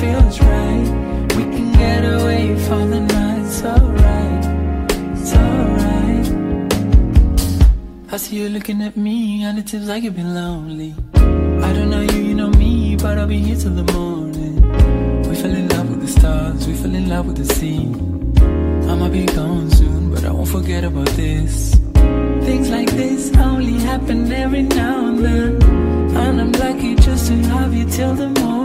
feels right. We can get away for the night. It's alright. It's alright. I see you looking at me, and it seems like you've been lonely. I don't know you, you know me, but I'll be here till the morning. We fell in love with the stars, we fell in love with the sea. I might be gone soon, but I won't forget about this. Things like this only happen every now and then. And I'm lucky just to have you till the morning.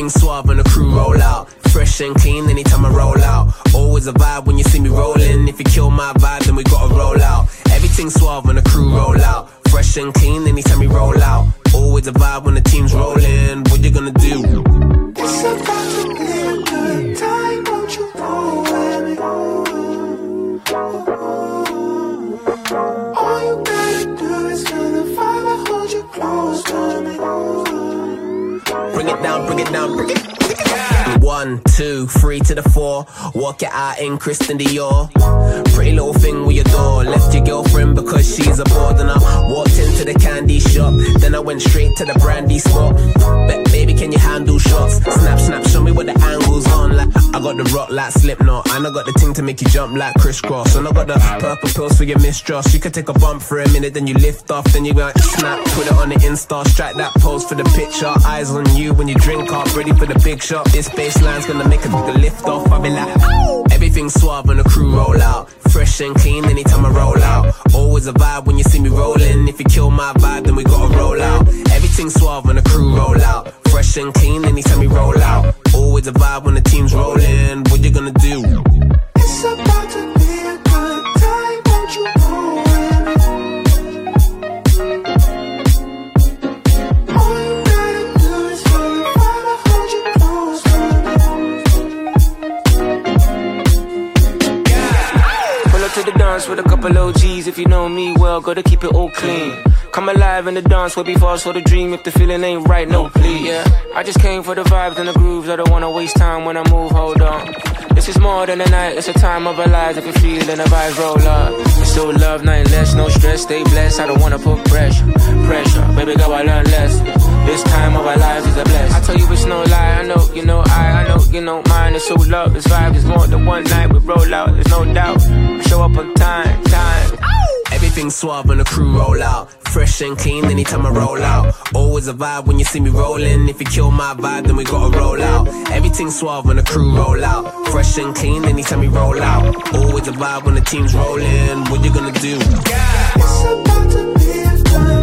Everything suave when the crew roll out. Fresh and clean anytime I roll out. Always a vibe when you see me rolling. If you kill my vibe, then we gotta roll out. Everything suave when the crew roll out. Fresh and clean anytime we roll out. Always a vibe when the team's rolling. What you gonna do? It's about to be Bring it down, bring it. One, two, three to the four. Walk it out in Christian Dior. Pretty little thing we adore. Left your girlfriend because she's a bored. And I walked into the candy shop. Then I went straight to the brandy spot. But baby, can you handle shots? The rock like Slipknot. And I got the thing to make you jump like crisscross. And I got the purple pills for your mistrust. You could take a bump for a minute, then you lift off. Then you go snap, put it on the Insta. Strike that pose for the picture. Eyes on you when you drink up. Ready for the big shot. This baseline's gonna make a nigga lift off. I be like, everything suave when the crew roll out. Fresh and clean anytime I roll out. Always a vibe when you see me rolling. If you kill my vibe, then we gotta roll out. Everything suave when the crew roll out. Fresh and clean anytime we roll out. Always a vibe when the team's rolling. What you gonna do? It's about to be a good time, won't you roll with? All you gotta do is feel the vibe, I hold you close to. Pull up to the dance with a couple OGs. If you know me well, gotta keep it all clean. Come alive in the dance We'll be fast for the dream if the feeling ain't right, no please. Yeah. I just came for the vibes and the grooves, I don't wanna waste time when I move, hold on. This is more than a night, it's a time of our lives if you feel in the vibes roll up. It's still love, nothing less, no stress, stay blessed, I don't wanna put pressure, pressure. Baby girl, I learn less. This time of our lives is a bless. I tell you it's no lie, I know, you know I, I know, you know mine, it's so love, this vibe is more than one night, we roll out, there's no doubt. Show up on time, time. Everything suave when the crew roll out. Fresh and clean anytime I roll out. Always a vibe when you see me rolling. If you kill my vibe, then we gotta roll out. Everything suave when the crew roll out. Fresh and clean anytime we roll out. Always a vibe when the team's rolling. What you gonna do? Yeah. It's about to be a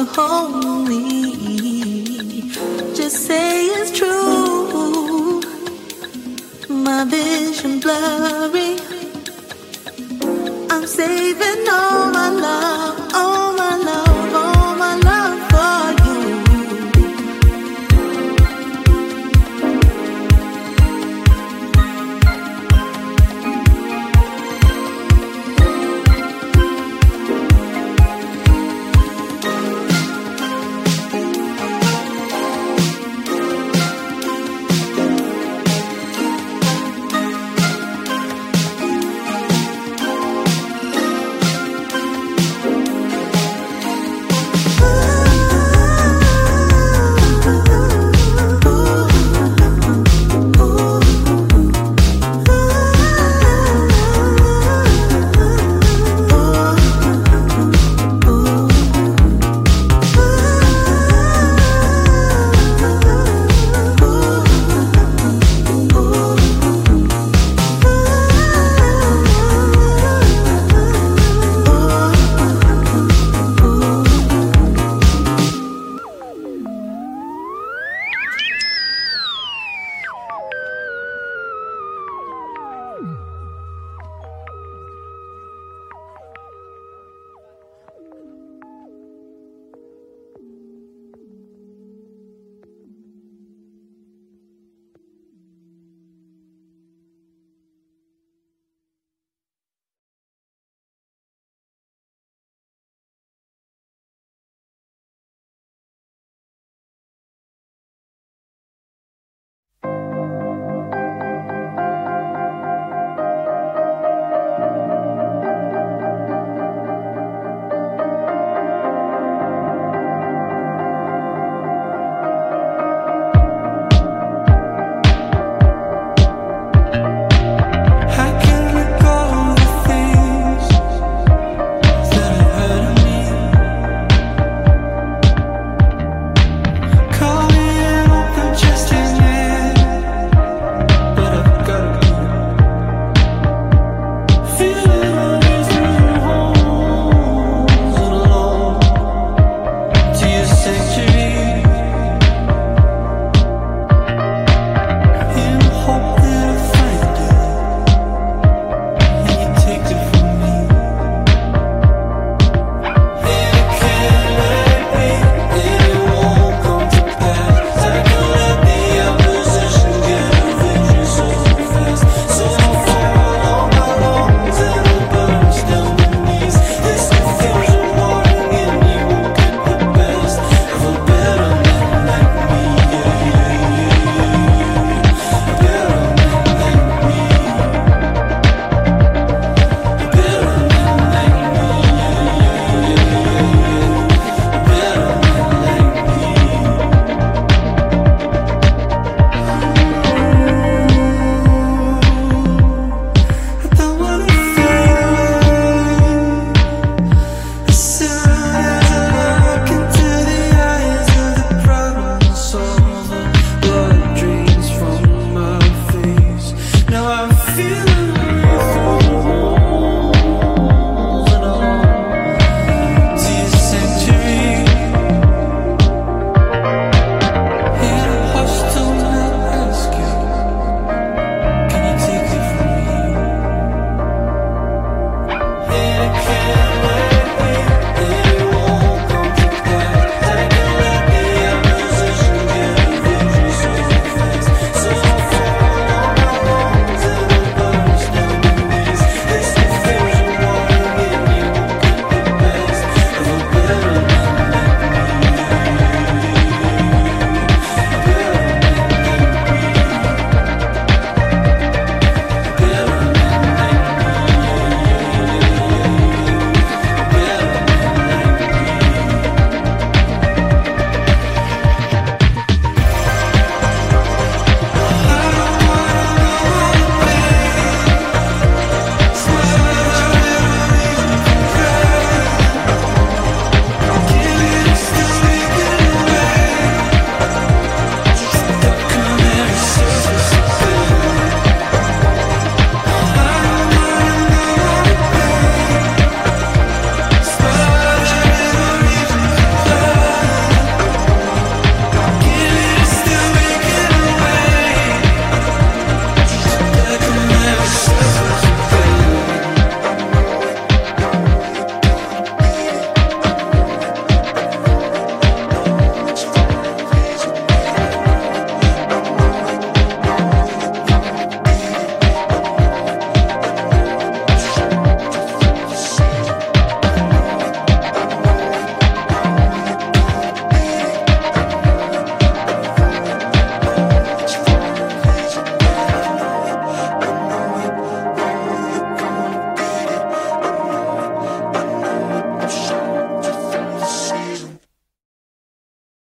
and holy. Just say it's true. My vision blurry. I'm saving all my love.